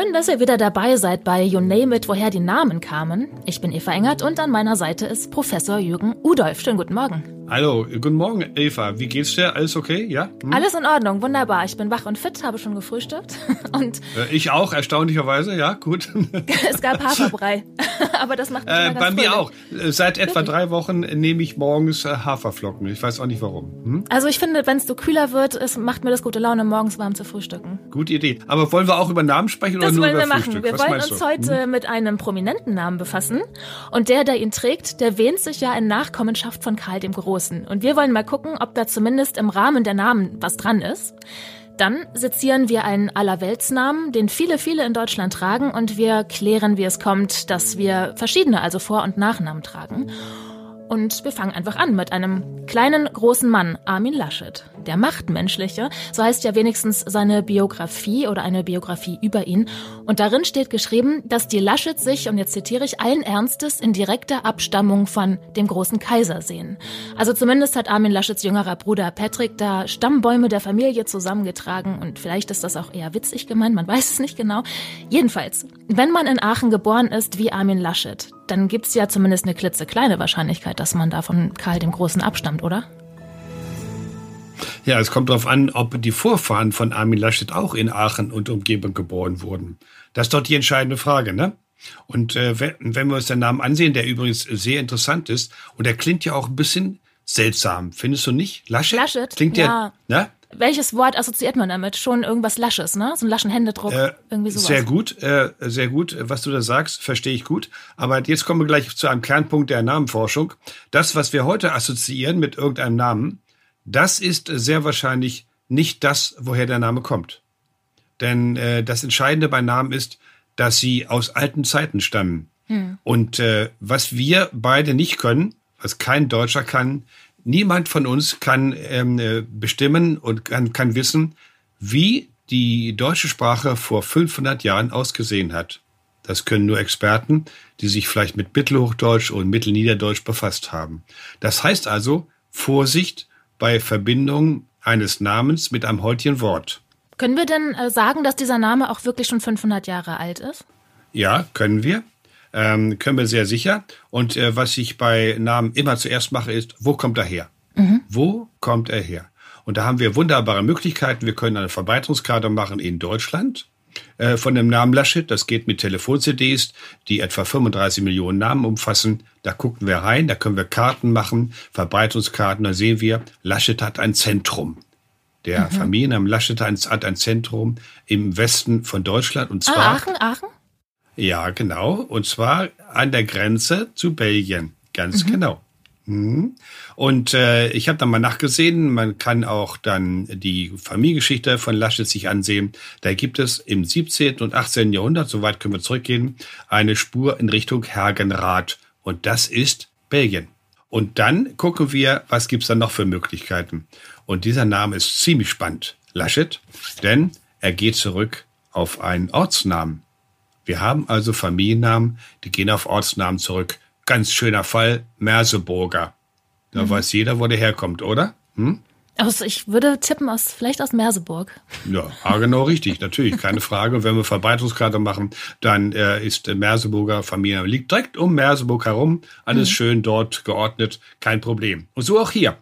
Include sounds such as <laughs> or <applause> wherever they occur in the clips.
Schön, dass ihr wieder dabei seid bei You Name It, woher die Namen kamen. Ich bin Eva Engert und an meiner Seite ist Professor Jürgen Udolf. Schönen guten Morgen. Hallo, guten Morgen, Eva. Wie geht's dir? Alles okay? Ja? Hm? Alles in Ordnung, wunderbar. Ich bin wach und fit, habe schon gefrühstückt. <laughs> Und äh, ich auch, erstaunlicherweise, ja, gut. <laughs> <laughs> es gab Haferbrei, aber das macht mich äh, Bei mir auch. Äh, seit etwa drei Wochen nehme ich morgens äh, Haferflocken. Ich weiß auch nicht warum. Hm? Also ich finde, wenn es so kühler wird, es macht mir das gute Laune, morgens warm zu frühstücken. Gute Idee. Aber wollen wir auch über Namen sprechen das oder nur wollen über wir Frühstück? machen. Wir Was wollen uns du? heute Hm? mit einem prominenten Namen befassen. Und der, der ihn trägt, der wähnt sich ja in Nachkommenschaft von Karl dem Großen. Und wir wollen mal gucken, ob da zumindest im Rahmen der Namen was dran ist. Dann sezieren wir einen Allerweltsnamen, den viele, viele in Deutschland tragen und wir klären, wie es kommt, dass wir verschiedene, also Vor- und Nachnamen tragen. Und wir fangen einfach an mit einem kleinen, großen Mann, Armin Laschet. Der Machtmenschliche, so heißt ja wenigstens seine Biografie oder eine Biografie über ihn. Und darin steht geschrieben, dass die Laschet sich, und jetzt zitiere ich, allen Ernstes in direkter Abstammung von dem großen Kaiser sehen. Also zumindest hat Armin Laschets jüngerer Bruder Patrick da Stammbäume der Familie zusammengetragen und vielleicht ist das auch eher witzig gemeint, man weiß es nicht genau. Jedenfalls, wenn man in Aachen geboren ist wie Armin Laschet, dann gibt's ja zumindest eine klitzekleine Wahrscheinlichkeit, dass man da von Karl dem Großen abstammt, oder? Ja, es kommt darauf an, ob die Vorfahren von Armin Laschet auch in Aachen und Umgebung geboren wurden. Das ist doch die entscheidende Frage, ne? Und äh, wenn, wir uns den Namen ansehen, der übrigens sehr interessant ist, und der klingt ja auch ein bisschen seltsam, findest du nicht? Laschet? Laschet? Klingt ja. der, ne? Welches Wort assoziiert man damit? Schon irgendwas Lasches, ne? So einen laschen Händedruck, Äh, irgendwie sowas. Sehr gut, äh, sehr gut, was du da sagst, verstehe ich gut. Aber jetzt kommen wir gleich zu einem Kernpunkt der Namenforschung. Das, was wir heute assoziieren mit irgendeinem Namen, das ist sehr wahrscheinlich nicht das, woher der Name kommt. Denn äh, das Entscheidende bei Namen ist, dass sie aus alten Zeiten stammen. Und äh, was wir beide nicht können, was kein Deutscher kann, niemand von uns kann ähm, äh, bestimmen und kann, kann wissen, wie die deutsche Sprache vor 500 Jahren ausgesehen hat. Das können nur Experten, die sich vielleicht mit Mittelhochdeutsch und Mittelniederdeutsch befasst haben. Das heißt also Vorsicht bei Verbindung eines Namens mit einem heutigen Wort. Können wir denn äh, sagen, dass dieser Name auch wirklich schon 500 Jahre alt ist? Ja, können wir. Ähm, können wir sehr sicher. Und äh, was ich bei Namen immer zuerst mache, ist, wo kommt er her? Wo kommt er her? Und da haben wir wunderbare Möglichkeiten. Wir können eine Verbreitungskarte machen in Deutschland äh, von dem Namen Laschet. Das geht mit Telefon-CDs, die etwa 35 Millionen Namen umfassen. Da gucken wir rein, da können wir Karten machen, Verbreitungskarten. Da sehen wir, Laschet hat ein Zentrum. Der Familienname Laschet hat ein Zentrum im Westen von Deutschland. Und zwar Ah, Aachen, Aachen? Ja, genau. Und zwar an der Grenze zu Belgien. Ganz genau. Mhm. Und äh, ich habe dann mal nachgesehen, man kann auch dann die Familiengeschichte von Laschet sich ansehen. Da gibt es im 17. und 18. Jahrhundert, soweit können wir zurückgehen, eine Spur in Richtung Hergenrath. Und das ist Belgien. Und dann gucken wir, was gibt's dann noch für Möglichkeiten. Und dieser Name ist ziemlich spannend, Laschet, denn er geht zurück auf einen Ortsnamen. Wir haben also Familiennamen, die gehen auf Ortsnamen zurück. Ganz schöner Fall, Merseburger. Da weiß jeder, wo der herkommt, oder? Hm? Aus, ich würde tippen aus, vielleicht aus Merseburg. Ja, ah, genau richtig, natürlich, keine Frage. Und wenn wir Verbreitungskarte machen, dann äh, ist äh, Merseburger Familie, liegt direkt um Merseburg herum, alles schön dort geordnet, kein Problem. Und so auch hier.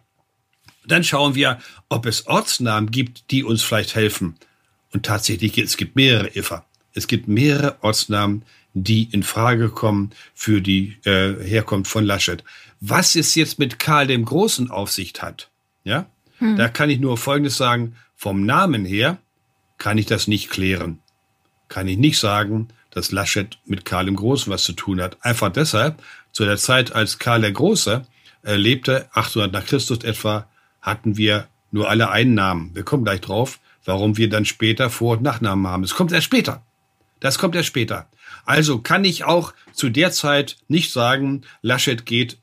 Dann schauen wir, ob es Ortsnamen gibt, die uns vielleicht helfen. Und tatsächlich, es gibt mehrere Iffer. Es gibt mehrere Ortsnamen, die in Frage kommen für die äh, Herkunft von Laschet. Was es jetzt mit Karl dem Großen auf sich hat, ja, da kann ich nur Folgendes sagen. Vom Namen her kann ich das nicht klären. Kann ich nicht sagen, dass Laschet mit Karl dem Großen was zu tun hat. Einfach deshalb, zu der Zeit, als Karl der Große äh, lebte, 800 nach Christus etwa, hatten wir nur alle einen Namen. Wir kommen gleich drauf, warum wir dann später Vor- und Nachnamen haben. Das kommt erst später. Das kommt erst später. Also kann ich auch zu der Zeit nicht sagen, Laschet geht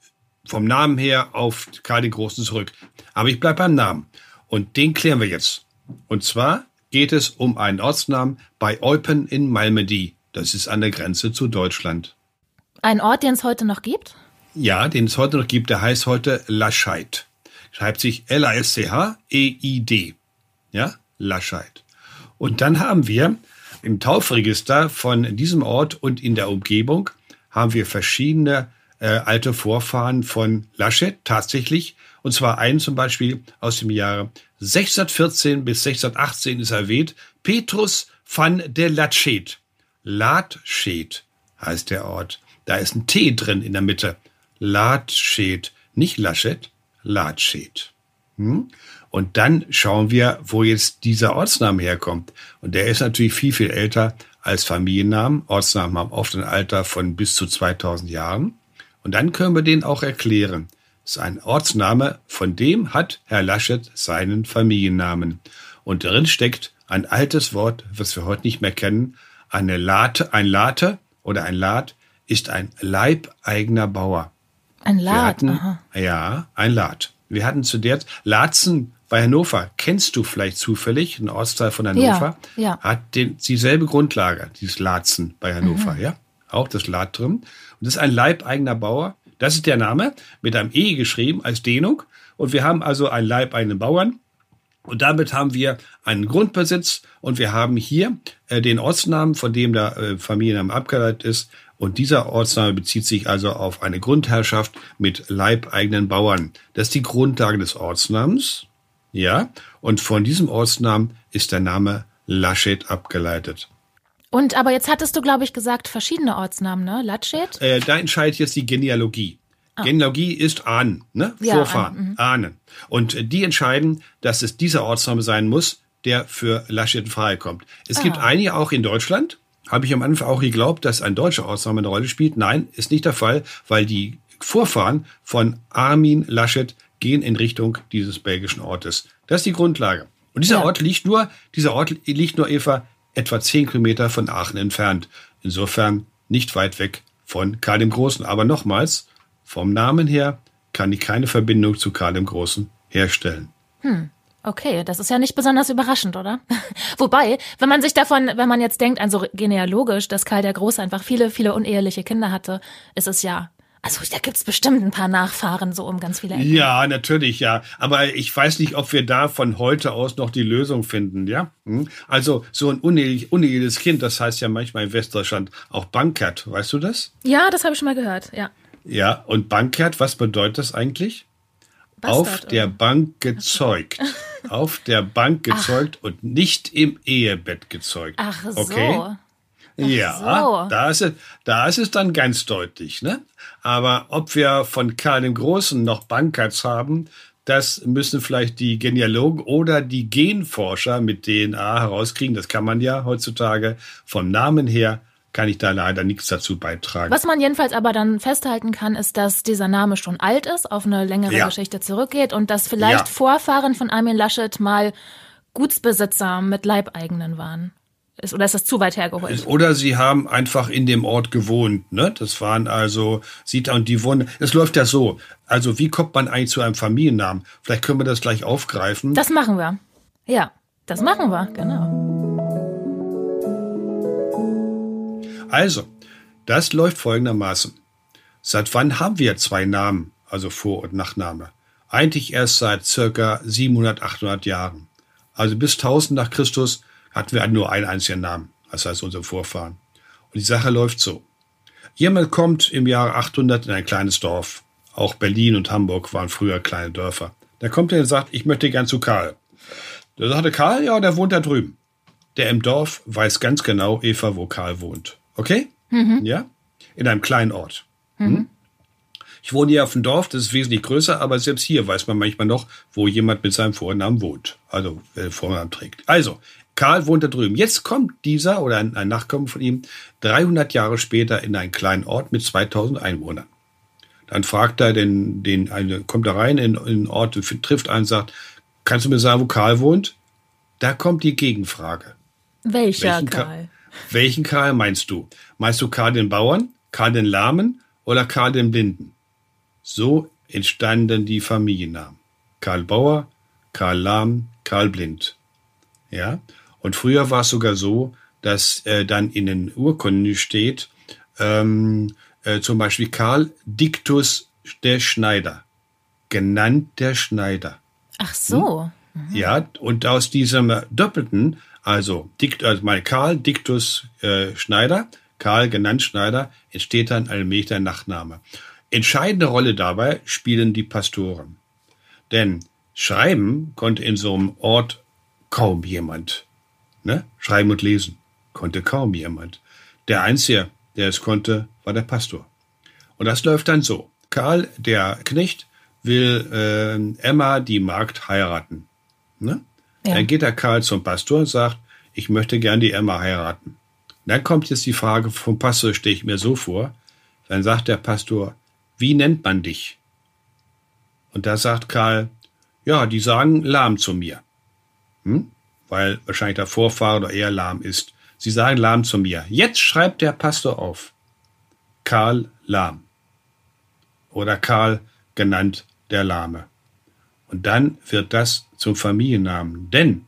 vom Namen her auf Karl den Großen zurück. Aber ich bleibe beim Namen. Und den klären wir jetzt. Und zwar geht es um einen Ortsnamen bei Eupen in Malmedy. Das ist an der Grenze zu Deutschland. Ein Ort, den es heute noch gibt? Ja, den es heute noch gibt, der heißt heute Lascheid. Schreibt sich L-A-S-C-H-E-I-D. Ja, Lascheid. Und dann haben wir Im Taufregister von diesem Ort und in der Umgebung haben wir verschiedene äh, alte Vorfahren von Laschet tatsächlich. Und zwar einen zum Beispiel aus dem Jahre 614 bis 618 ist erwähnt. Petrus van der Latschet. Latschet heißt der Ort. Da ist ein T drin in der Mitte. Latschet. Nicht Laschet, Latschet. Hm? Und dann schauen wir, wo jetzt dieser Ortsname herkommt. Und der ist natürlich viel, viel älter als Familiennamen. Ortsnamen haben oft ein Alter von bis zu 2000 Jahren. Und dann können wir den auch erklären. Das ist ein Ortsname, von dem hat Herr Laschet seinen Familiennamen. Und darin steckt ein altes Wort, was wir heute nicht mehr kennen. Eine Late, ein Late oder ein Lat ist ein leibeigener Bauer. Ein Lat, hatten, aha. Ja, ein Lat. Wir hatten zu der Latzen bei Hannover, kennst du vielleicht zufällig, ein Ortsteil von Hannover, Ja, ja. hat den, dieselbe Grundlage, dieses Latzen bei Hannover, Mhm. ja? Auch das Lat drin. Und das ist ein leibeigener Bauer. Das ist der Name, mit einem E geschrieben als Dehnung. Und wir haben also einen leibeigenen Bauern. Und damit haben wir einen Grundbesitz und wir haben hier äh, den Ortsnamen, von dem der äh, Familienname abgeleitet ist. Und dieser Ortsname bezieht sich also auf eine Grundherrschaft mit leibeigenen Bauern. Das ist die Grundlage des Ortsnamens. Ja. Und von diesem Ortsnamen ist der Name Laschet abgeleitet. Und aber jetzt hattest du, glaube ich, gesagt, verschiedene Ortsnamen, ne? Latschet? Äh, da entscheidet jetzt die Genealogie. Genealogie ist Ahnen, ne? Ja, Vorfahren, Ahnen. Und äh, die entscheiden, dass es dieser Ortsname sein muss, der für Laschet in Frage kommt. Es gibt einige auch in Deutschland, habe ich am Anfang auch geglaubt, dass ein deutscher Ortsname eine Rolle spielt. Nein, ist nicht der Fall, weil die Vorfahren von Armin Laschet gehen in Richtung dieses belgischen Ortes. Das ist die Grundlage. Und dieser Ja. Ort liegt nur, dieser Ort liegt nur Eva etwa zehn Kilometer von Aachen entfernt. Insofern nicht weit weg von Karl dem Großen. Aber nochmals, vom Namen her kann ich keine Verbindung zu Karl dem Großen herstellen. Okay, das ist ja nicht besonders überraschend, oder? <laughs> Wobei, wenn man sich davon, wenn man jetzt denkt, also genealogisch, dass Karl der Große einfach viele, viele uneheliche Kinder hatte, ist es ja, also da gibt's bestimmt ein paar Nachfahren so um ganz viele Ecken. Ja, natürlich, ja. Aber ich weiß nicht, ob wir da von heute aus noch die Lösung finden, ja? Hm? Also so ein unehelich, uneheliches Kind, das heißt ja manchmal in Westdeutschland auch Bankert. Weißt du das? Ja, das habe ich schon mal gehört, ja. Ja, und Bankert, was bedeutet das eigentlich? Bastard, auf der oder? Bank gezeugt. auf der Bank gezeugt und nicht im Ehebett gezeugt. Ach so. Okay? Ja, so. da ist es, da ist es dann ganz deutlich, ne? Aber ob wir von Karl dem Großen noch Bankerts haben, das müssen vielleicht die Genealogen oder die Genforscher mit DNA herauskriegen. Das kann man ja heutzutage. Vom Namen her kann ich da leider nichts dazu beitragen. Was man jedenfalls aber dann festhalten kann, ist, dass dieser Name schon alt ist, auf eine längere Ja. Geschichte zurückgeht und dass vielleicht Ja. Vorfahren von Armin Laschet mal Gutsbesitzer mit Leibeigenen waren. Ist, oder ist das zu weit hergeholt? Oder sie haben einfach in dem Ort gewohnt. Ne? Das waren also Sita und die wohnen. Es läuft ja so. Also wie kommt man eigentlich zu einem Familiennamen? Vielleicht können wir das gleich aufgreifen. Das machen wir. Ja, das machen wir, genau. Also, das läuft folgendermaßen. Seit wann haben wir zwei Namen, also Vor- und Nachname? Eigentlich erst seit circa 700, 800 Jahren. Also bis 1000 nach Christus hatten wir nur einen einzigen Namen, das heißt unsere Vorfahren. Und die Sache läuft so. Jemand kommt im Jahre 800 in ein kleines Dorf. Auch Berlin und Hamburg waren früher kleine Dörfer. Da kommt er und sagt, ich möchte gern zu Karl. Da sagte Karl, ja, der wohnt da drüben. Der im Dorf weiß ganz genau, Eva, wo Karl wohnt. Okay? Ja? In einem kleinen Ort. Hm? Ich wohne hier auf dem Dorf, das ist wesentlich größer, aber selbst hier weiß man manchmal noch, wo jemand mit seinem Vornamen wohnt. Also, wer den Vornamen trägt. Also, Karl wohnt da drüben. Jetzt kommt dieser oder ein, ein Nachkommen von ihm 300 Jahre später in einen kleinen Ort mit 2000 Einwohnern. Dann fragt er den, den eine, kommt er rein in, in den Ort, trifft einen, sagt, kannst du mir sagen, wo Karl wohnt? Da kommt die Gegenfrage. Welcher Welchen Ka- Karl? Welchen Karl meinst du? Meinst du Karl den Bauern, Karl den Lahmen oder Karl den Blinden? So entstanden die Familiennamen. Karl Bauer, Karl Lahm, Karl Blind. Ja? Und früher war es sogar so, dass äh, dann in den Urkunden steht, ähm, äh, zum Beispiel Karl Dictus der Schneider. Genannt der Schneider. Ach so. Ja, und aus diesem Doppelten, Also, Dikt, also mein Karl Dictus äh, Schneider, Karl genannt Schneider, entsteht dann allmählich der Nachname. Entscheidende Rolle dabei spielen die Pastoren. Denn schreiben konnte in so einem Ort kaum jemand. Ne? Schreiben und lesen konnte kaum jemand. Der Einzige, der es konnte, war der Pastor. Und das läuft dann so. Karl, der Knecht, will äh, Emma, die Magd, heiraten. Ne? Ja. Dann geht der Karl zum Pastor und sagt, ich möchte gern die Emma heiraten. Dann kommt jetzt die Frage vom Pastor, stehe ich mir so vor. Dann sagt der Pastor, wie nennt man dich? Und da sagt Karl, ja, die sagen lahm zu mir. Hm? Weil wahrscheinlich der Vorfahre oder eher lahm ist. Sie sagen lahm zu mir. Jetzt schreibt der Pastor auf. Karl Lahm. Oder Karl genannt der Lahme. Und dann wird das zum Familiennamen. Denn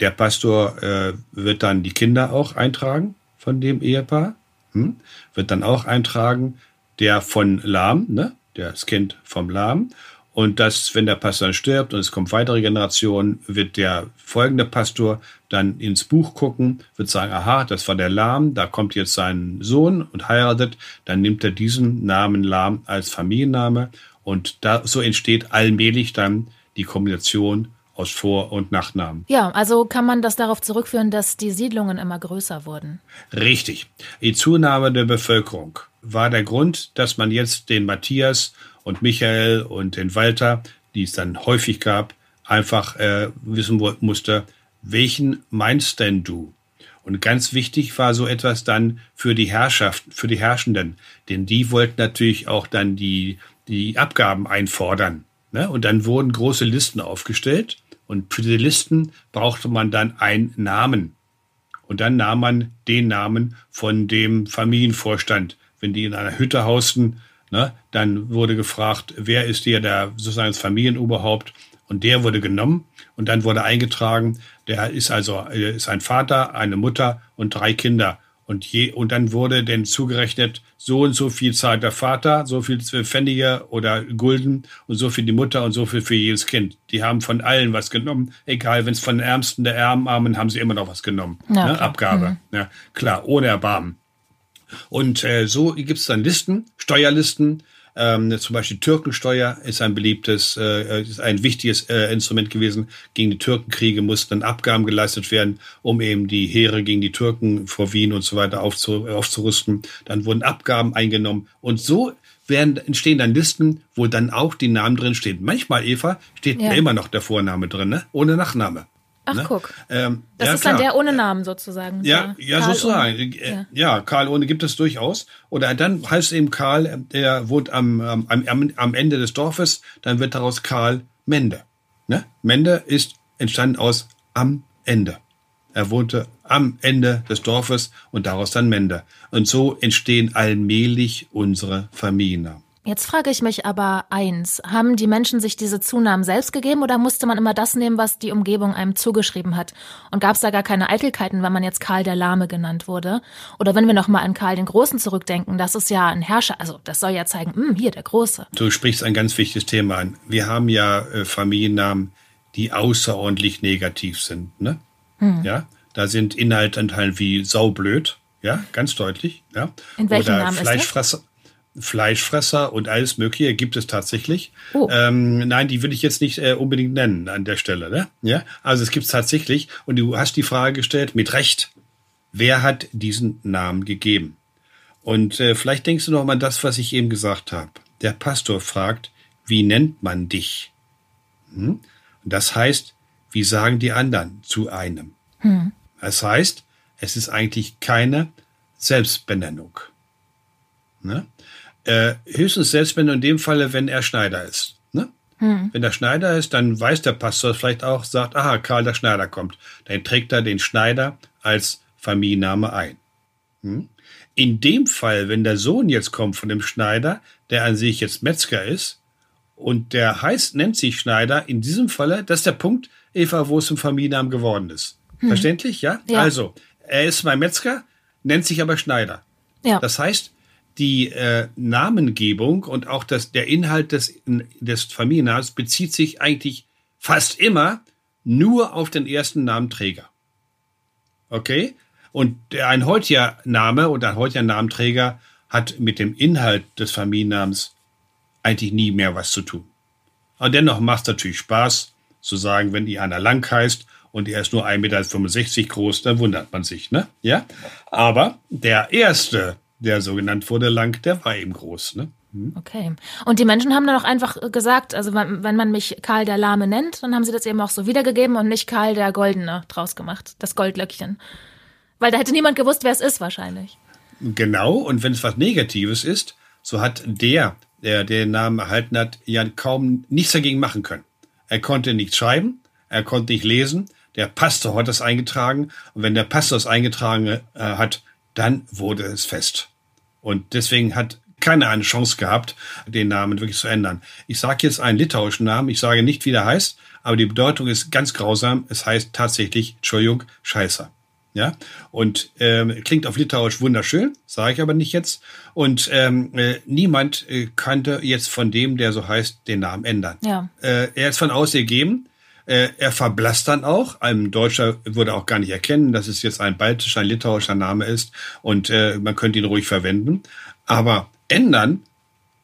der Pastor äh, wird dann die Kinder auch eintragen von dem Ehepaar, hm? wird dann auch eintragen, der von Lahm, ne? das Kind vom Lahm. Und das, wenn der Pastor stirbt und es kommt weitere Generationen, wird der folgende Pastor dann ins Buch gucken, wird sagen, aha, das war der Lahm, da kommt jetzt sein Sohn und heiratet, dann nimmt er diesen Namen Lahm als Familienname und da, so entsteht allmählich dann die Kombination aus Vor- und Nachnamen. Ja, also kann man das darauf zurückführen, dass die Siedlungen immer größer wurden. Richtig. Die Zunahme der Bevölkerung war der Grund, dass man jetzt den Matthias und Michael und den Walter, die es dann häufig gab, einfach äh, wissen musste, welchen meinst denn du? Und ganz wichtig war so etwas dann für die Herrschaft, für die Herrschenden, denn die wollten natürlich auch dann die, die Abgaben einfordern. Ne? Und dann wurden große Listen aufgestellt und für die Listen brauchte man dann einen Namen. Und dann nahm man den Namen von dem Familienvorstand. Wenn die in einer Hütte hausten, ne, dann wurde gefragt, wer ist hier der sozusagen das Familienoberhaupt? Und der wurde genommen und dann wurde eingetragen, der ist also ist ein Vater, eine Mutter und drei Kinder. Und, je, und dann wurde denn zugerechnet, so und so viel zahlt der Vater, so viel Pfennige oder Gulden und so viel die Mutter und so viel für jedes Kind. Die haben von allen was genommen. Egal, wenn es von den Ärmsten der Armen, haben sie immer noch was genommen. Ja, ne? Abgabe. Mhm. Ja, klar, ohne Erbarmen. Und äh, so gibt's dann Listen, Steuerlisten, ähm, zum Beispiel Türkensteuer ist ein beliebtes, äh, ist ein wichtiges äh, Instrument gewesen. Gegen die Türkenkriege mussten Abgaben geleistet werden, um eben die Heere gegen die Türken vor Wien und so weiter aufzu, aufzurüsten. Dann wurden Abgaben eingenommen und so werden, entstehen dann Listen, wo dann auch die Namen drin stehen. Manchmal, Eva, steht ja. immer noch der Vorname drin, ne? ohne Nachname. Ach, ne? guck. Ähm, das ja, ist klar. dann der ohne Namen sozusagen. Ja, ja, Karl sozusagen. Ohne. Äh, ja. ja. Karl ohne gibt es durchaus. Oder dann heißt es eben Karl, der wohnt am, am, am, am Ende des Dorfes, dann wird daraus Karl Mende. Ne? Mende ist entstanden aus am Ende. Er wohnte am Ende des Dorfes und daraus dann Mende. Und so entstehen allmählich unsere Familiennamen. Jetzt frage ich mich aber eins. Haben die Menschen sich diese Zunahmen selbst gegeben oder musste man immer das nehmen, was die Umgebung einem zugeschrieben hat? Und gab es da gar keine Eitelkeiten, wenn man jetzt Karl der Lahme genannt wurde? Oder wenn wir nochmal an Karl den Großen zurückdenken, das ist ja ein Herrscher, also das soll ja zeigen, mh, hm, hier der Große. Du sprichst ein ganz wichtiges Thema an. Wir haben ja äh, Familiennamen, die außerordentlich negativ sind. Ne? Hm. Ja, da sind Inhalte enthalten wie saublöd, ja, ganz deutlich. Ja. In welchem Oder Namen Fleischfresser. Fleischfresser und alles Mögliche gibt es tatsächlich. Oh. Ähm, nein, die will ich jetzt nicht äh, unbedingt nennen an der Stelle. Ne? Ja, also es gibt es tatsächlich. Und du hast die Frage gestellt, mit Recht, wer hat diesen Namen gegeben? Und äh, vielleicht denkst du noch mal an das, was ich eben gesagt habe. Der Pastor fragt, wie nennt man dich? Hm? Und das heißt, wie sagen die anderen zu einem? Hm. Das heißt, es ist eigentlich keine Selbstbenennung. Ne? Äh, höchstens Selbstbindung in dem Falle, wenn er Schneider ist. Ne? Hm. Wenn er Schneider ist, dann weiß der Pastor vielleicht auch, sagt, aha, Karl der Schneider kommt. Dann trägt er den Schneider als Familienname ein. Hm? In dem Fall, wenn der Sohn jetzt kommt von dem Schneider, der an sich jetzt Metzger ist, und der heißt, nennt sich Schneider, in diesem Falle, das ist der Punkt, Eva, wo es zum Familiennamen geworden ist. Hm. Verständlich, ja? ja? Also, er ist mein Metzger, nennt sich aber Schneider. Ja. Das heißt, die äh, Namengebung und auch das, der Inhalt des, des Familiennamens bezieht sich eigentlich fast immer nur auf den ersten Namenträger. Okay? Und ein heutiger Name oder ein heutiger Namenträger hat mit dem Inhalt des Familiennamens eigentlich nie mehr was zu tun. Aber dennoch macht es natürlich Spaß zu sagen, wenn ihr einer lang heißt und er ist nur 1,65 Meter groß, dann wundert man sich, ne? Ja? Aber der erste, der so genannt wurde, lang, der war eben groß, ne? Hm. Okay. Und die Menschen haben dann auch einfach gesagt, also wenn man mich Karl der Lahme nennt, dann haben sie das eben auch so wiedergegeben und nicht Karl der Goldene draus gemacht, das Goldlöckchen. Weil da hätte niemand gewusst, wer es ist wahrscheinlich. Genau, und wenn es was Negatives ist, so hat der, der den Namen erhalten hat, ja kaum nichts dagegen machen können. Er konnte nichts schreiben, er konnte nicht lesen, der Pastor hat das eingetragen und wenn der Pastor es eingetragen äh, hat, dann wurde es fest. Und deswegen hat keiner eine Chance gehabt, den Namen wirklich zu ändern. Ich sage jetzt einen litauischen Namen, ich sage nicht, wie der heißt, aber die Bedeutung ist ganz grausam. Es heißt tatsächlich, Entschuldigung, Scheißer. Ja, und ähm, klingt auf Litauisch wunderschön, sage ich aber nicht jetzt. Und ähm, äh, niemand äh, könnte jetzt von dem, der so heißt, den Namen ändern. Ja. Äh, er ist von außen gegeben. Äh, er verblasst dann auch. Ein Deutscher würde auch gar nicht erkennen, dass es jetzt ein baltischer, ein litauischer Name ist und äh, man könnte ihn ruhig verwenden. Aber ändern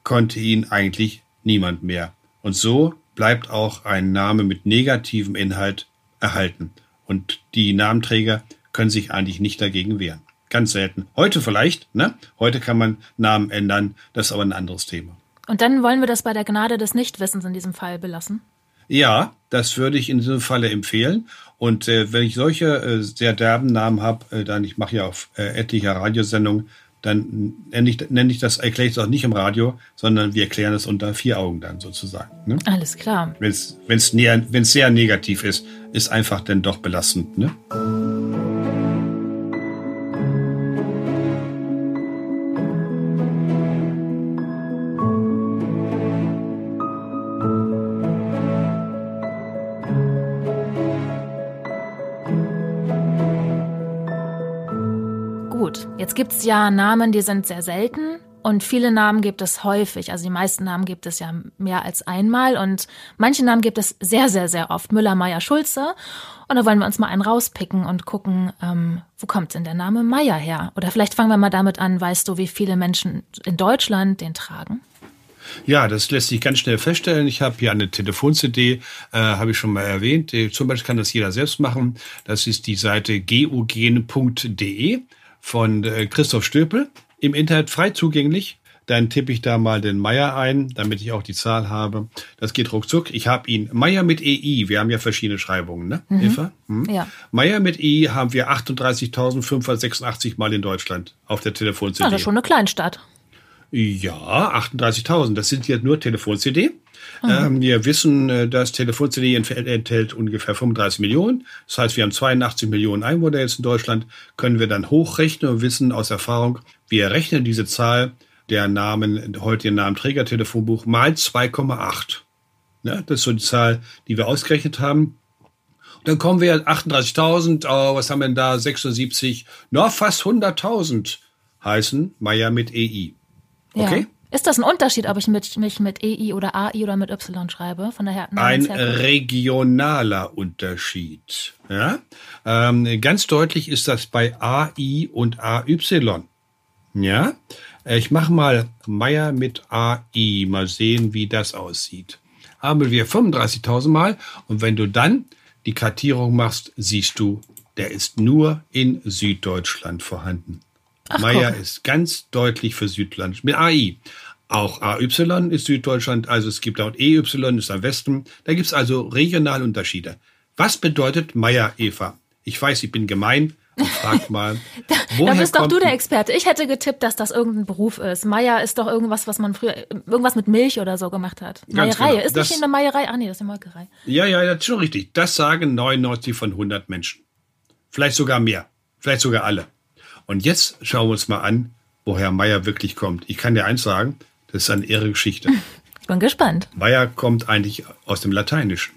konnte ihn eigentlich niemand mehr. Und so bleibt auch ein Name mit negativem Inhalt erhalten. Und die Namenträger können sich eigentlich nicht dagegen wehren. Ganz selten. Heute vielleicht, ne? Heute kann man Namen ändern, das ist aber ein anderes Thema. Und dann wollen wir das bei der Gnade des Nichtwissens in diesem Fall belassen? Ja, das würde ich in diesem Falle empfehlen. Und äh, wenn ich solche äh, sehr derben Namen habe, äh, dann ich mache ja auf äh, etliche Radiosendungen, dann nenne ich, nenne ich das, erkläre ich das auch nicht im Radio, sondern wir erklären es unter vier Augen dann sozusagen. Ne? Alles klar. Wenn es sehr negativ ist, ist einfach dann doch belastend. Ne? Jetzt gibt es ja Namen, die sind sehr selten und viele Namen gibt es häufig. Also die meisten Namen gibt es ja mehr als einmal und manche Namen gibt es sehr, sehr, sehr oft. Müller, Meier, Schulze. Und da wollen wir uns mal einen rauspicken und gucken, ähm, wo kommt denn der Name Meier her? Oder vielleicht fangen wir mal damit an, weißt du, wie viele Menschen in Deutschland den tragen? Ja, das lässt sich ganz schnell feststellen. Ich habe hier eine Telefon-CD, äh, habe ich schon mal erwähnt. Zum Beispiel kann das jeder selbst machen. Das ist die Seite gugen.de von äh, Christoph Stöpel im Internet frei zugänglich. Dann tippe ich da mal den Meier ein, damit ich auch die Zahl habe. Das geht ruckzuck. Ich habe ihn. Meier mit EI. Wir haben ja verschiedene Schreibungen, ne? Mhm. Eva? Hm? Ja. Meier mit EI haben wir 38.586 Mal in Deutschland auf der Telefon-CD. Also schon eine Kleinstadt. Ja, 38.000. Das sind jetzt nur Telefon-CD. Mhm. Wir wissen, äh, das Telefon-CD enthält ungefähr 35 Millionen. Das heißt, wir haben 82 Millionen Einwohner jetzt in Deutschland. Können wir dann hochrechnen und wissen aus Erfahrung, wir rechnen diese Zahl der Namen, heute Namenträger-Telefonbuch mal 2,8. Ja, das ist so die Zahl, die wir ausgerechnet haben. Und dann kommen wir 38.000, oh, was haben wir denn da? 76, noch fast 100.000 heißen Meier mit EI. Okay? Ja. Ist das ein Unterschied, ob ich mit, mich mit EI oder AI oder mit Y schreibe? Von der Ein regionaler Unterschied. Ja? Ähm, ganz deutlich ist das bei AI und AY. Ja? Ich mache mal Meier mit AI. Mal sehen, wie das aussieht. Haben wir 35.000 Mal. Und wenn du dann die Kartierung machst, siehst du, der ist nur in Süddeutschland vorhanden. Ach, Meier ist ganz deutlich für Südland mit AI. Auch AY ist Süddeutschland, also es gibt auch EY ist am Westen. Da gibt es also regionale Unterschiede. Was bedeutet Meier, Eva? Ich weiß, ich bin gemein. Frag <laughs> mal. da, da bist doch du der Experte. Ich hätte getippt, dass das irgendein Beruf ist. Meier ist doch irgendwas, was man früher, irgendwas mit Milch oder so gemacht hat. Meierei. Genau. Ist das, nicht eine Meierei? Ah, nee, das ist eine Molkerei. Ja, ja, das ist schon richtig. Das sagen 99 von 100 Menschen. Vielleicht sogar mehr. Vielleicht sogar alle. Und jetzt schauen wir uns mal an, woher Meier wirklich kommt. Ich kann dir eins sagen, das ist eine irre Geschichte. <laughs> Ich bin gespannt. Meier kommt eigentlich aus dem Lateinischen.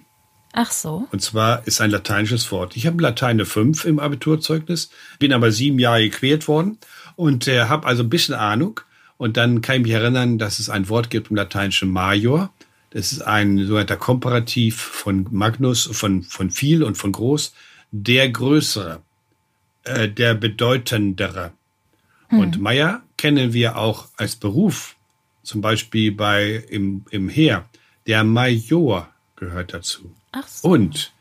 Ach so. Und zwar ist ein lateinisches Wort. Ich habe Lateine 5 im Abiturzeugnis, bin aber sieben Jahre gequält worden und äh, habe also ein bisschen Ahnung. Und dann kann ich mich erinnern, dass es ein Wort gibt im Lateinischen Major. Das ist ein sogenannter Komparativ von Magnus, von, von viel und von groß. Der Größere. äh, der bedeutendere. Hm. Und Meier kennen wir auch als Beruf, zum Beispiel bei im, im Heer. Der Major gehört dazu. Ach so. Und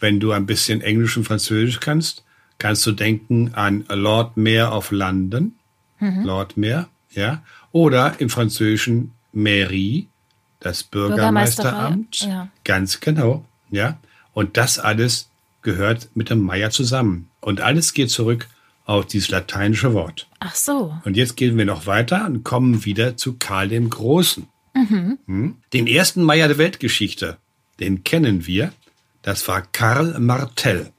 wenn du ein bisschen Englisch und Französisch kannst, kannst du denken an Lord Mayor of London, mhm. Lord Mayor, ja, oder im Französischen Mairie, das Bürgermeisteramt, ja. ganz genau, ja. Und das alles gehört mit dem Meier zusammen. Und alles geht zurück auf dieses lateinische Wort. Ach so. Und jetzt gehen wir noch weiter und kommen wieder zu Karl dem Großen. Mhm. Hm? Den ersten Meier der Weltgeschichte, den kennen wir. Das war Karl Martell.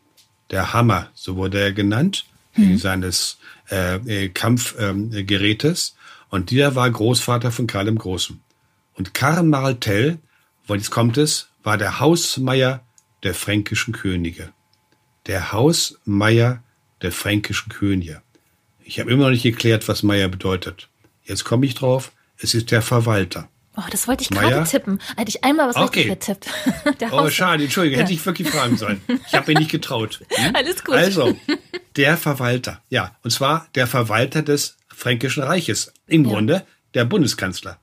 Der Hammer, so wurde er genannt, mhm. seines äh, äh Kampfgerätes. Ähm, und dieser war Großvater von Karl dem Großen. Und Karl Martell, wo jetzt kommt es, war der Hausmeier der fränkischen Könige. Der Hausmeier der fränkischen Könige. Ich habe immer noch nicht geklärt, was Meier bedeutet. Jetzt komme ich drauf. Es ist der Verwalter. Oh, das wollte ich gerade tippen. Hätte ich einmal was okay. richtig getippt. <laughs> oh, schade, Entschuldige, ja. hätte ich wirklich fragen sollen. Ich habe mir nicht getraut. Hm? Alles gut. Also, <laughs> der Verwalter. Ja, und zwar der Verwalter des Fränkischen Reiches. Im ja. Grunde der Bundeskanzler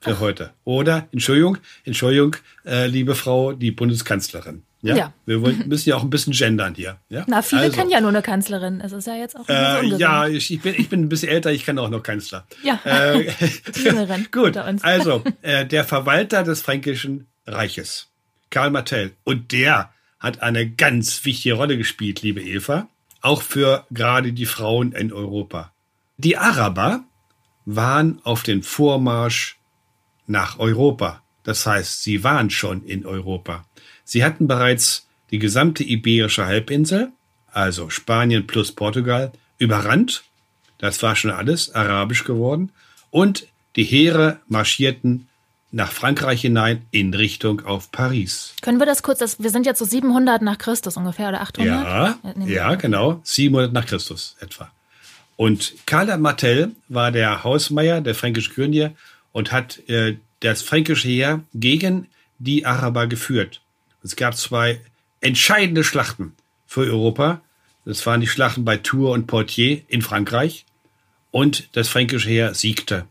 für Ach. heute. Oder, Entschuldigung, Entschuldigung, äh, liebe Frau, die Bundeskanzlerin. Ja. ja. Wir wollen, müssen ja auch ein bisschen gendern hier. Ja? Na, viele also. kennen ja nur eine Kanzlerin. Es ist ja jetzt auch äh, Ja, ich, ich, bin, ich bin ein bisschen älter, ich kenne auch noch Kanzler. Ja. Äh, <laughs> <laughs> Gut. Also, <laughs> äh, der Verwalter des Fränkischen Reiches, Karl Martell. Und der hat eine ganz wichtige Rolle gespielt, liebe Eva. Auch für gerade die Frauen in Europa. Die Araber waren auf den Vormarsch nach Europa. Das heißt, sie waren schon in Europa. Sie hatten bereits die gesamte iberische Halbinsel, also Spanien plus Portugal, überrannt. Das war schon alles arabisch geworden. Und die Heere marschierten nach Frankreich hinein in Richtung auf Paris. Können wir das kurz, das, wir sind jetzt so 700 nach Christus ungefähr oder 800? Ja, ja, genau, 700 nach Christus etwa. Und Karl Martel war der Hausmeier der fränkischen Könige und hat äh, das fränkische Heer gegen die Araber geführt. Es gab zwei entscheidende Schlachten für Europa. Das waren die Schlachten bei Tours und Poitiers in Frankreich. Und das fränkische Heer siegte.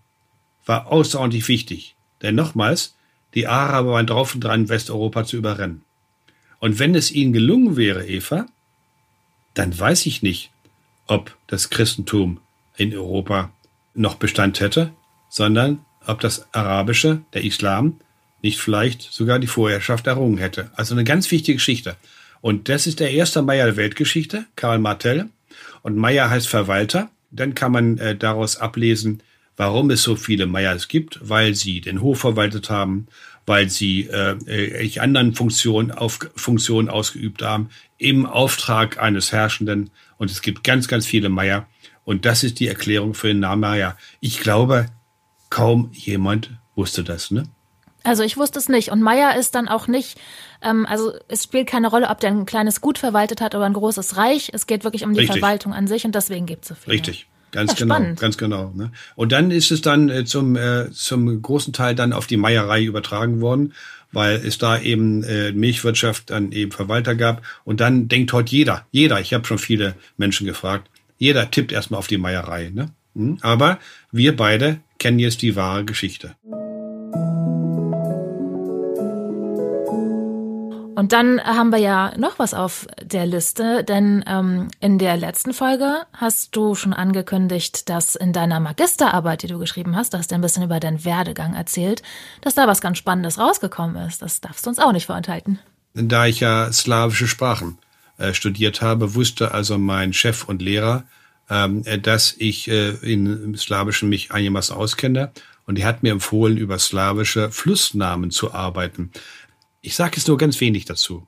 War außerordentlich wichtig. Denn nochmals, die Araber waren drauf und dran, Westeuropa zu überrennen. Und wenn es ihnen gelungen wäre, Eva, dann weiß ich nicht, ob das Christentum in Europa noch Bestand hätte, sondern ob das Arabische, der Islam, nicht vielleicht sogar die Vorherrschaft errungen hätte. Also eine ganz wichtige Geschichte. Und das ist der erste Meier der Weltgeschichte, Karl Martell. Und Meier heißt Verwalter. Dann kann man äh, daraus ablesen, warum es so viele Meiers gibt, weil sie den Hof verwaltet haben, weil sie äh, äh, anderen Funktionen, auf, Funktionen ausgeübt haben, im Auftrag eines Herrschenden. Und es gibt ganz, ganz viele Meier. Und das ist die Erklärung für den Namen Meier. Ich glaube, kaum jemand wusste das, ne? Also ich wusste es nicht. Und Meier ist dann auch nicht, ähm, also es spielt keine Rolle, ob der ein kleines Gut verwaltet hat oder ein großes Reich. Es geht wirklich um die Richtig. Verwaltung an sich und deswegen gibt es so viel. Richtig. Ganz ja, genau, spannend. ganz genau. Ne? Und dann ist es dann äh, zum, äh, zum großen Teil dann auf die Meierei übertragen worden, weil es da eben äh, Milchwirtschaft dann eben Verwalter gab. Und dann denkt heute jeder, jeder, ich habe schon viele Menschen gefragt, jeder tippt erstmal auf die Meierei. Ne? Hm? Aber wir beide kennen jetzt die wahre Geschichte. Und dann haben wir ja noch was auf der Liste, denn ähm, in der letzten Folge hast du schon angekündigt, dass in deiner Magisterarbeit, die du geschrieben hast, da hast du ein bisschen über deinen Werdegang erzählt, dass da was ganz Spannendes rausgekommen ist. Das darfst du uns auch nicht vorenthalten. Da ich ja slawische Sprachen äh, studiert habe, wusste also mein Chef und Lehrer, ähm, dass ich äh, in Slawischen mich einigermaßen auskenne. Und er hat mir empfohlen, über slawische Flussnamen zu arbeiten. Ich sage jetzt nur ganz wenig dazu.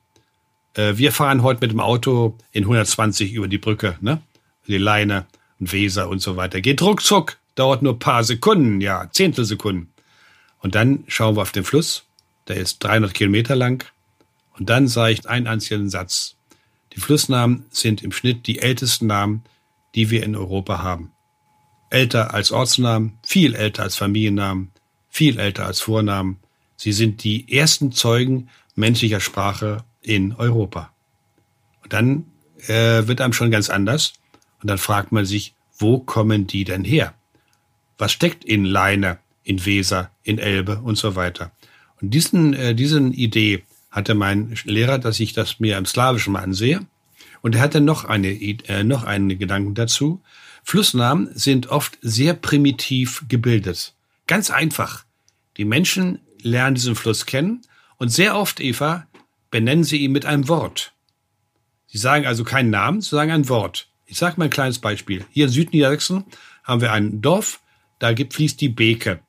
Äh, wir fahren heute mit dem Auto in 120 über die Brücke, ne? Die Leine und Weser und so weiter. Geht ruckzuck, dauert nur paar Sekunden, ja, Zehntelsekunden. Und dann schauen wir auf den Fluss, der ist 300 Kilometer lang. Und dann sage ich einen einzigen Satz. Die Flussnamen sind im Schnitt die ältesten Namen, die wir in Europa haben. Älter als Ortsnamen, viel älter als Familiennamen, viel älter als Vornamen, Sie sind die ersten Zeugen menschlicher Sprache in Europa. Und dann äh, wird einem schon ganz anders. Und dann fragt man sich, wo kommen die denn her? Was steckt in Leine, in Weser, in Elbe und so weiter? Und diesen, äh, diesen Idee hatte mein Lehrer, dass ich das mir im Slawischen mal ansehe. Und er hatte noch eine, äh, noch einen Gedanken dazu. Flussnamen sind oft sehr primitiv gebildet. Ganz einfach. Die Menschen lernen diesen Fluss kennen und sehr oft, Eva, benennen sie ihn mit einem Wort. Sie sagen also keinen Namen, sie sagen ein Wort. Ich sage mal ein kleines Beispiel. Hier in Südniedersachsen haben wir ein Dorf, da gibt, fließt die Beke.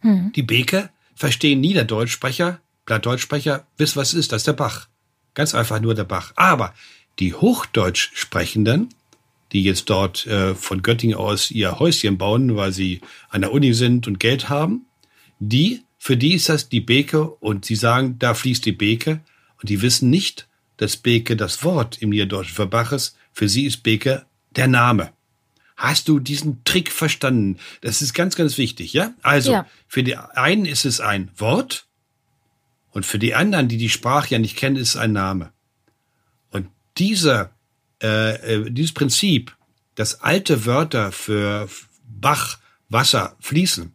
Hm. Die Beke verstehen Niederdeutschsprecher, Plattdeutschsprecher, wissen, was es ist, das ist der Bach. Ganz einfach nur der Bach. Aber die Hochdeutsch sprechenden, die jetzt dort äh, von Göttingen aus ihr Häuschen bauen, weil sie an der Uni sind und Geld haben, die, für die ist das die Beke und sie sagen, da fließt die Beke und die wissen nicht, dass Beke das Wort im Niederdeutschen für Bach ist. Für sie ist Beke der Name. Hast du diesen Trick verstanden? Das ist ganz, ganz wichtig, ja? Also, ja. für die einen ist es ein Wort und für die anderen, die die Sprache ja nicht kennen, ist es ein Name dieser, äh, äh, dieses Prinzip, dass alte Wörter für Bach, Wasser, Fließen,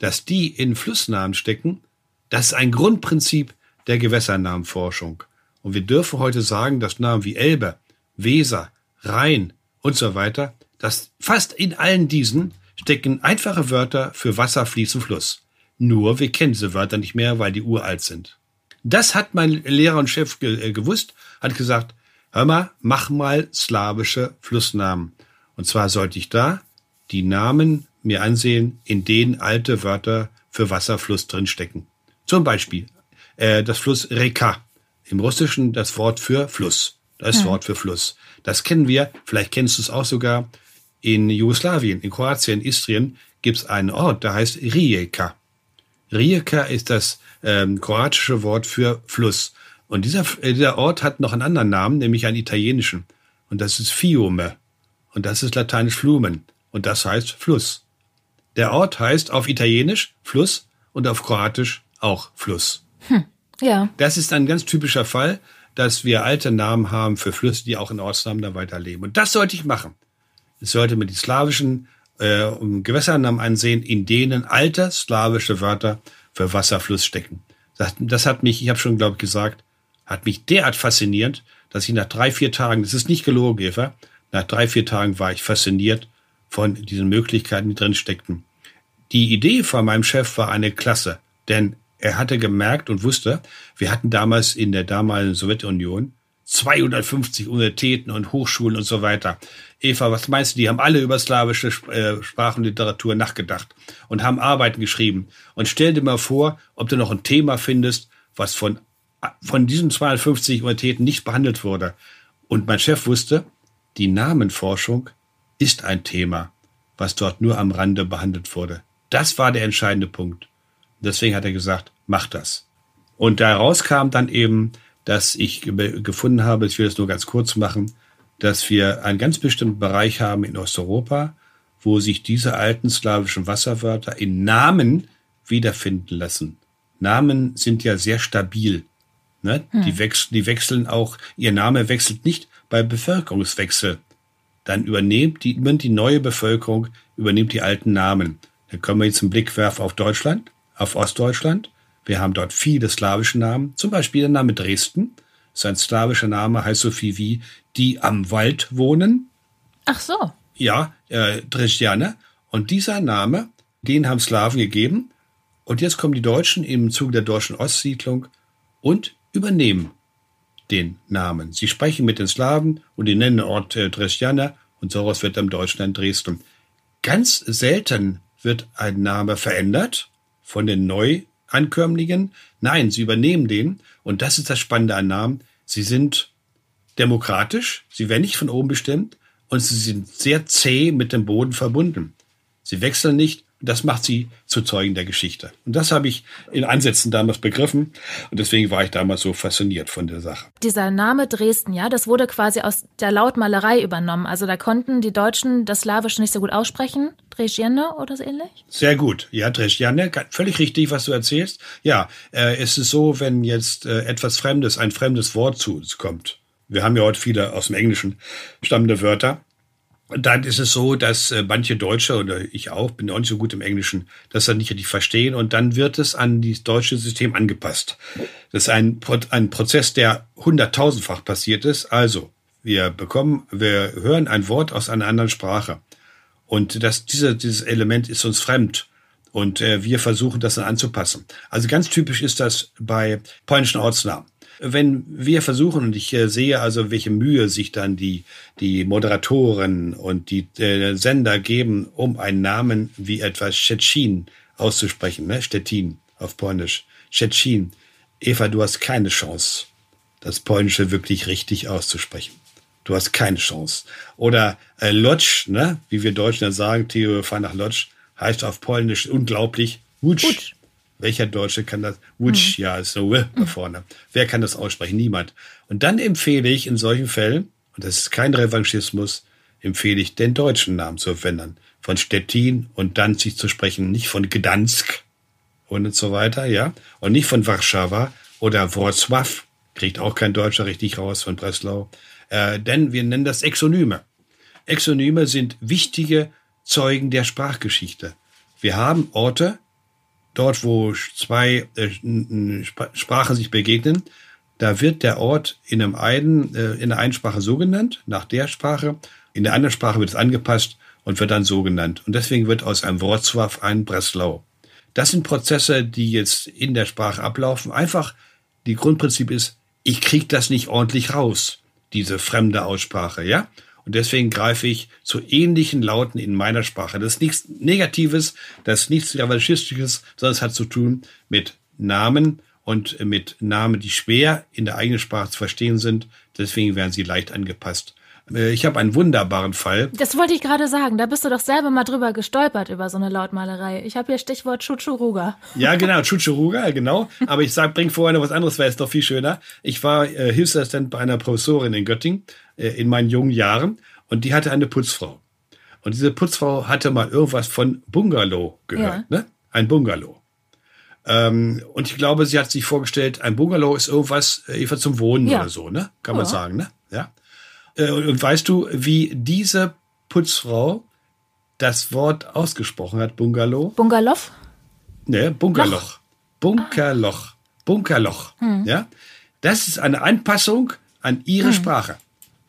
dass die in Flussnamen stecken, das ist ein Grundprinzip der Gewässernamenforschung. Und wir dürfen heute sagen, dass Namen wie Elbe, Weser, Rhein und so weiter, dass fast in allen diesen stecken einfache Wörter für Wasser, Fließen, Fluss. Nur wir kennen diese Wörter nicht mehr, weil die uralt sind. Das hat mein Lehrer und Chef ge äh, gewusst, hat gesagt, Hör mal, mach mal slawische Flussnamen. Und zwar sollte ich da die Namen mir ansehen, in denen alte Wörter für Wasserfluss drinstecken. Zum Beispiel äh, das Fluss Reka. Im Russischen das Wort für Fluss. Das hm. Wort für Fluss. Das kennen wir, vielleicht kennst du es auch sogar, in Jugoslawien, in Kroatien, Istrien gibt es einen Ort, der heißt Rijeka. Rijeka ist das ähm, kroatische Wort für Fluss. Und dieser, äh, dieser Ort hat noch einen anderen Namen, nämlich einen italienischen. Und das ist Fiume. Und das ist lateinisch Flumen. Und das heißt Fluss. Der Ort heißt auf Italienisch Fluss und auf Kroatisch auch Fluss. Hm, ja. Das ist ein ganz typischer Fall, dass wir alte Namen haben für Flüsse, die auch in Ortsnamen da weiterleben. Und das sollte ich machen. Ich sollte mir die slawischen äh, Gewässernamen ansehen, in denen alte slawische Wörter für Wasserfluss stecken. Das, das hat mich, ich habe schon, glaube ich, gesagt, hat mich derart fasziniert, dass ich nach drei, vier Tagen, das ist nicht gelogen, Eva, nach drei, vier Tagen war ich fasziniert von diesen Möglichkeiten, die drin steckten. Die Idee von meinem Chef war eine Klasse, denn er hatte gemerkt und wusste, wir hatten damals in der damaligen Sowjetunion 250 Universitäten und Hochschulen und so weiter. Eva, was meinst du, die haben alle über slawische äh, Sprachenliteratur nachgedacht und haben Arbeiten geschrieben. Und stell dir mal vor, ob du noch ein Thema findest, was von von diesen 250 Universitäten nicht behandelt wurde. Und mein Chef wusste, die Namenforschung ist ein Thema, was dort nur am Rande behandelt wurde. Das war der entscheidende Punkt. Deswegen hat er gesagt, mach das. Und daraus kam dann eben, dass ich gefunden habe, ich will es nur ganz kurz machen, dass wir einen ganz bestimmten Bereich haben in Osteuropa, wo sich diese alten slawischen Wasserwörter in Namen wiederfinden lassen. Namen sind ja sehr stabil. Ne? Hm. Die, wechseln, die wechseln auch, ihr Name wechselt nicht bei Bevölkerungswechsel. Dann übernimmt die, die neue Bevölkerung, übernimmt die alten Namen. Dann können wir jetzt einen Blick werfen auf Deutschland, auf Ostdeutschland. Wir haben dort viele slawische Namen, zum Beispiel der Name Dresden. Sein slawischer Name heißt so viel wie die am Wald wohnen. Ach so. Ja, äh, Dresdjane. Und dieser Name, den haben Slawen gegeben. Und jetzt kommen die Deutschen im Zuge der deutschen Ostsiedlung und übernehmen den Namen. Sie sprechen mit den Slawen und die nennen den Ort äh, Dresdjana und daraus wird am Deutschland Dresden. Ganz selten wird ein Name verändert von den Neuankömmlingen. Nein, sie übernehmen den und das ist das Spannende an Namen. Sie sind demokratisch, sie werden nicht von oben bestimmt und sie sind sehr zäh mit dem Boden verbunden. Sie wechseln nicht das macht sie zu Zeugen der Geschichte. Und das habe ich in Ansätzen damals begriffen. Und deswegen war ich damals so fasziniert von der Sache. Dieser Name Dresden, ja, das wurde quasi aus der Lautmalerei übernommen. Also da konnten die Deutschen das Slawische nicht so gut aussprechen. Dresdiane oder so ähnlich? Sehr gut. Ja, Dresdiane, völlig richtig, was du erzählst. Ja, äh, es ist so, wenn jetzt äh, etwas Fremdes, ein fremdes Wort zu uns kommt. Wir haben ja heute viele aus dem Englischen stammende Wörter dann ist es so, dass äh, manche Deutsche oder ich auch, bin auch nicht so gut im Englischen, das dann nicht richtig verstehen und dann wird es an das deutsche System angepasst. Das ist ein, ein Prozess, der hunderttausendfach passiert ist. Also, wir bekommen, wir hören ein Wort aus einer anderen Sprache und das, diese, dieses Element ist uns fremd und äh, wir versuchen das dann anzupassen. Also ganz typisch ist das bei polnischen Ortsnamen wenn wir versuchen, und ich äh, sehe also, welche Mühe sich dann die, die Moderatoren und die äh, Sender geben, um einen Namen wie etwas Szczecin auszusprechen, ne? Stettin auf Polnisch. Szczecin. Eva, du hast keine Chance, das Polnische wirklich richtig auszusprechen. Du hast keine Chance. Oder äh, Lodz, ne? wie wir Deutschen dann sagen, Theo, fahr nach Lodz, heißt auf Polnisch unglaublich Wutsch. Welcher Deutsche kann das? Wutsch, hm. ja, ist so äh, da vorne. Wer kann das aussprechen? Niemand. Und dann empfehle ich in solchen Fällen, und das ist kein Revanchismus, empfehle ich, den deutschen Namen zu verwenden. Von Stettin und Danzig zu sprechen, nicht von Gdansk und so weiter, ja. Und nicht von Warschauer oder Wrocław, kriegt auch kein Deutscher richtig raus von Breslau. Äh, denn wir nennen das Exonyme. Exonyme sind wichtige Zeugen der Sprachgeschichte. Wir haben Orte, dort, wo zwei äh, Sprachen sich begegnen, da wird der Ort in einem einen, äh, in der einen Sprache so genannt, nach der Sprache, in der anderen Sprache wird es angepasst und wird dann so genannt. Und deswegen wird aus einem Wrocław ein Breslau. Das sind Prozesse, die jetzt in der Sprache ablaufen. Einfach, die Grundprinzip ist, ich krieg das nicht ordentlich raus, diese fremde Aussprache, ja? Und deswegen greife ich zu ähnlichen Lauten in meiner Sprache. Das ist nichts Negatives, das ist nichts Revanchistisches, sondern es hat zu tun mit Namen und mit Namen, die schwer in der eigenen Sprache zu verstehen sind. Deswegen werden sie leicht angepasst. Äh, ich habe einen wunderbaren Fall. Das wollte ich gerade sagen. Da bist du doch selber mal drüber gestolpert über so eine Lautmalerei. Ich habe hier Stichwort Chuchuruga. Ja, <laughs> genau, Chuchuruga, genau. Aber ich sag, bring vorher noch was anderes, weil es doch viel schöner. Ich war äh, Hilfsassistent bei einer Professorin in Göttingen äh, in meinen jungen Jahren und die hatte eine Putzfrau. Und diese Putzfrau hatte mal irgendwas von Bungalow gehört, ja. ne? Ein Bungalow. Ähm, und ich glaube, sie hat sich vorgestellt, ein Bungalow ist irgendwas äh, zum Wohnen ja. oder so, ne? Kann man sagen, ne? Ja. Äh, und, weißt du, wie diese Putzfrau das Wort ausgesprochen hat, Bungalow? Bungalow? Ne, Bunkerloch. Bunkerloch. Bunkerloch. Hm. Ja. Das ist eine Anpassung an ihre hm. Sprache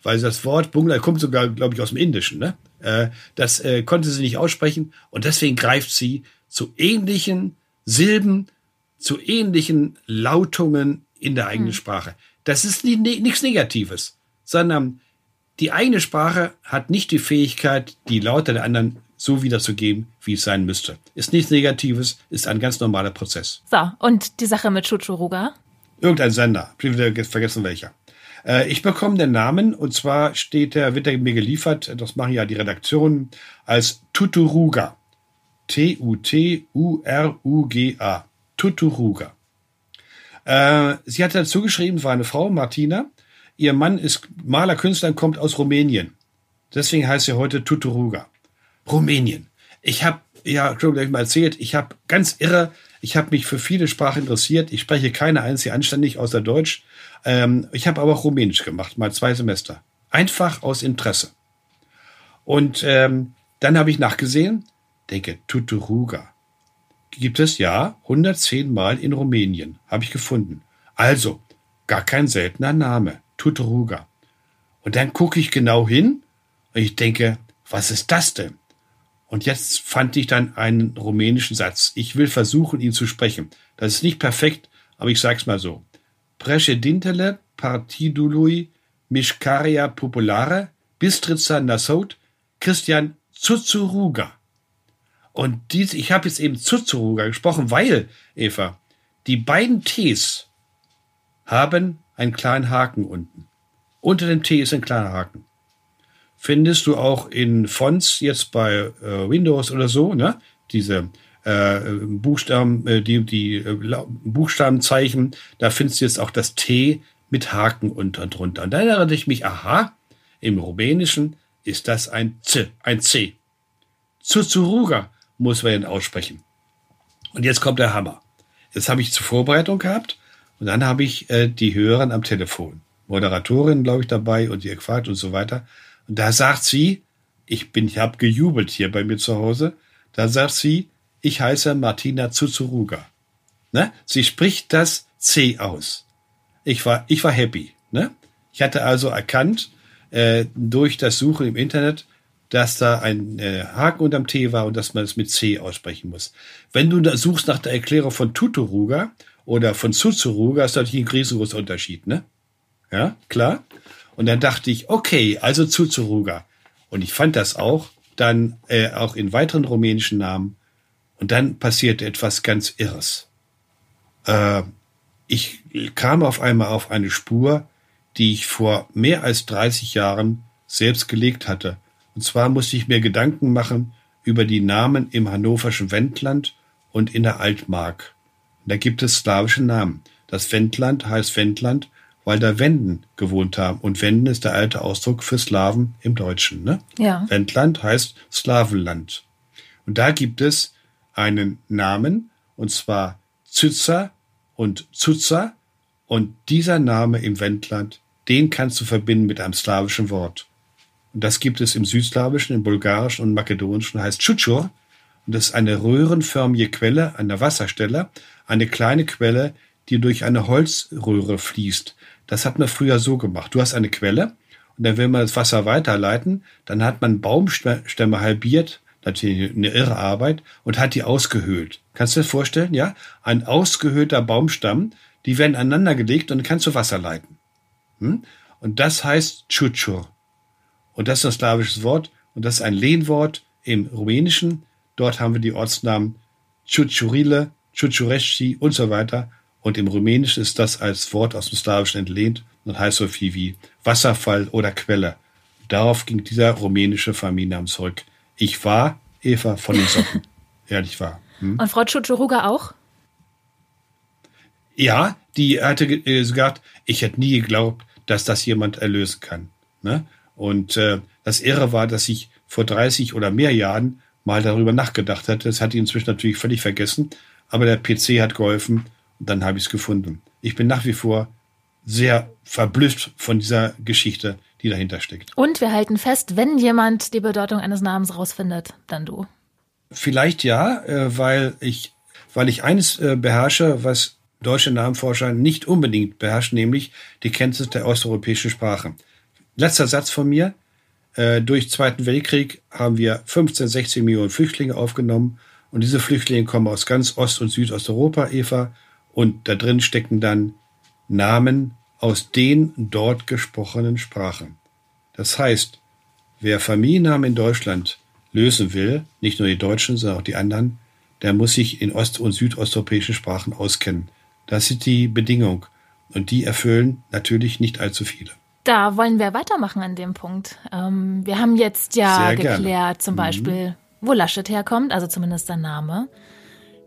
weil das Wort Bungalow kommt sogar, glaube ich, aus dem Indischen. Ne? Äh, das äh, konnte sie nicht aussprechen und deswegen greift sie zu ähnlichen Silben, zu ähnlichen Lautungen in der eigenen hm. Sprache. Das ist nichts Negatives, sondern die eigene Sprache hat nicht die Fähigkeit, die Laute der anderen so wiederzugeben, wie es sein müsste. Ist nichts Negatives, ist ein ganz normaler Prozess. So, und die Sache mit Chuchuruga? Irgendein Sender, vergessen welcher. Äh, ich bekomme den Namen und zwar steht der, wird er mir geliefert, das machen ja die Redaktionen, als Tuturuga. T-U-T-U-R-U-G-A. Tuturuga. Äh, sie hat dazu geschrieben, war eine Frau, Martina. Ihr Mann ist Maler, Künstler und kommt aus Rumänien. Deswegen heißt sie heute Tuturuga. Rumänien. Ich habe, ja, schon gleich mal erzählt, ich habe ganz irre, ich habe mich für viele Sprachen interessiert. Ich spreche keine einzige anständig außer Deutsch. Ähm, ich habe aber auch Rumänisch gemacht, mal zwei Semester. Einfach aus Interesse. Und ähm, dann habe ich nachgesehen, denke, Tuturuga. Gibt es ja 110 Mal in Rumänien, habe ich gefunden. Also, gar kein seltener Name, Tuturuga. Und dann gucke ich genau hin und ich denke, was ist das denn? Und jetzt fand ich dann einen rumänischen Satz. Ich will versuchen, ihn zu sprechen. Das ist nicht perfekt, aber ich sage es mal so. Președintele Partidului Mișcarea Populară, Bistrița Năsăud, Christian Zuzuruga. Und dies, ich habe jetzt eben Zuzuruga gesprochen, weil, Eva, die beiden Ts haben einen kleinen Haken unten. Unter dem T ist ein kleiner Haken. Findest du auch in Fonts jetzt bei äh, Windows oder so, ne? Diese äh, Buchstaben, äh, die, die äh, Buchstabenzeichen, da findest du jetzt auch das T mit Haken unter und drunter. Und dann erinnerte ich mich, aha, im Rumänischen ist das ein Z, ein C. Zuzuruga muss man aussprechen. Und jetzt kommt der Hammer. Jetzt habe ich zur Vorbereitung gehabt und dann habe ich äh, die Hörerin am Telefon. Moderatorin, glaube ich, dabei und die gefragt und so weiter. Und da sagt sie, Ich bin, ich habe gejubelt hier bei mir zu Hause. Da sagt sie, ich heiße Martina Zuzuruga. Ne? Sie spricht das C aus. Ich war, ich war happy. Ne? Ich hatte also erkannt, äh, durch das Suchen im Internet, dass da ein äh, Haken unterm T war und dass man es mit C aussprechen muss. Wenn du da suchst nach der Erklärung von Tuturuga oder von Zuzuruga, ist natürlich ein riesengroßer Unterschied, ne? Ja, klar. Und dann dachte ich, okay, also Zuzuruga. Und ich fand das auch dann äh, auch in weiteren rumänischen Namen. Und dann passierte etwas ganz Irres. Äh, ich kam auf einmal auf eine Spur, die ich vor mehr als 30 Jahren selbst gelegt hatte. Und zwar musste ich mir Gedanken machen über die Namen im hannoverschen Wendland und in der Altmark. Da gibt es slawische Namen. Das Wendland heißt Wendland, weil da Wenden gewohnt haben. Und Wenden ist der alte Ausdruck für Slawen im Deutschen. Ne? Ja. Wendland heißt Slavenland. Und da gibt es einen Namen, und zwar Zützer und Zutza. Und dieser Name im Wendland, den kannst du verbinden mit einem slawischen Wort. Und das gibt es im Südslawischen, im Bulgarischen und Makedonischen, heißt Tschutschur. Und das ist eine röhrenförmige Quelle an der Wasserstelle, eine kleine Quelle, die durch eine Holzröhre fließt. Das hat man früher so gemacht. Du hast eine Quelle und dann will man das Wasser weiterleiten, dann hat man Baumstämme halbiert, natürlich eine irre Arbeit, und hat die ausgehöhlt. Kannst du dir das vorstellen? Ja? Ein ausgehöhlter Baumstamm, die werden aneinander gelegt und dann kannst du Wasser leiten. Hm? Und das heißt Tschutschur. Und das ist ein slawisches Wort und das ist ein Lehnwort im Rumänischen. Dort haben wir die Ortsnamen Ciuciurile, Ciuciuresci und so weiter. Und im Rumänischen ist das als Wort aus dem Slawischen entlehnt und heißt so viel wie Wasserfall oder Quelle. Darauf ging dieser rumänische Familienname zurück. Ich war Eva von den Socken. <laughs> Ehrlich wahr. Hm? Und Frau Ciuciuruga auch? Ja, die hatte gesagt, ich hätte nie geglaubt, dass das jemand erlösen kann. Ne? Und äh, das Irre war, dass ich vor 30 oder mehr Jahren mal darüber nachgedacht hatte. Das hat ihn inzwischen natürlich völlig vergessen, aber der PC hat geholfen und dann habe ich es gefunden. Ich bin nach wie vor sehr verblüfft von dieser Geschichte, die dahinter steckt. Und wir halten fest, wenn jemand die Bedeutung eines Namens rausfindet, dann du. Vielleicht ja, äh, weil ich, weil ich eines äh, beherrsche, was deutsche Namenforscher nicht unbedingt beherrschen, nämlich die Kenntnis der osteuropäischen Sprache. Letzter Satz von mir. Äh, durch Zweiten Weltkrieg haben wir 15, 16 Millionen Flüchtlinge aufgenommen. Und diese Flüchtlinge kommen aus ganz Ost- und Südosteuropa, Eva. Und da drin stecken dann Namen aus den dort gesprochenen Sprachen. Das heißt, wer Familiennamen in Deutschland lösen will, nicht nur die Deutschen, sondern auch die anderen, der muss sich in ost- und südosteuropäischen Sprachen auskennen. Das ist die Bedingung. Und die erfüllen natürlich nicht allzu viele. Da wollen wir weitermachen an dem Punkt. Ähm, wir haben jetzt ja Sehr geklärt, gerne. zum Mhm. Wo Laschet herkommt, also zumindest sein Name.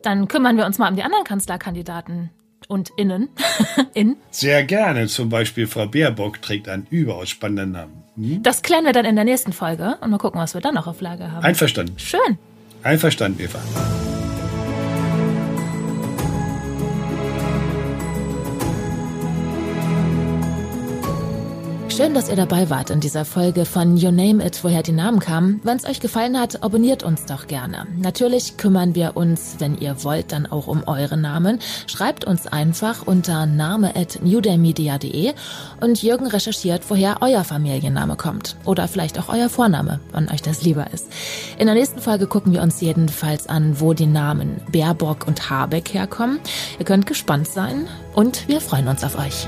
Dann kümmern wir uns mal um die anderen Kanzlerkandidaten und Innen. <laughs> In. Sehr gerne. Zum Beispiel Frau Baerbock trägt einen überaus spannenden Namen. Hm? Das klären wir dann in der nächsten Folge und mal gucken, was wir dann noch auf Lage haben. Einverstanden. Schön. Einverstanden, Eva. Schön, dass ihr dabei wart in dieser Folge von You Name It, woher die Namen kamen. Wenn es euch gefallen hat, abonniert uns doch gerne. Natürlich kümmern wir uns, wenn ihr wollt, dann auch um eure Namen. Schreibt uns einfach unter name at newdaymedia.de und Jürgen recherchiert, woher euer Familienname kommt. Oder vielleicht auch euer Vorname, wann euch das lieber ist. In der nächsten Folge gucken wir uns jedenfalls an, wo die Namen Baerbock und Habeck herkommen. Ihr könnt gespannt sein und wir freuen uns auf euch.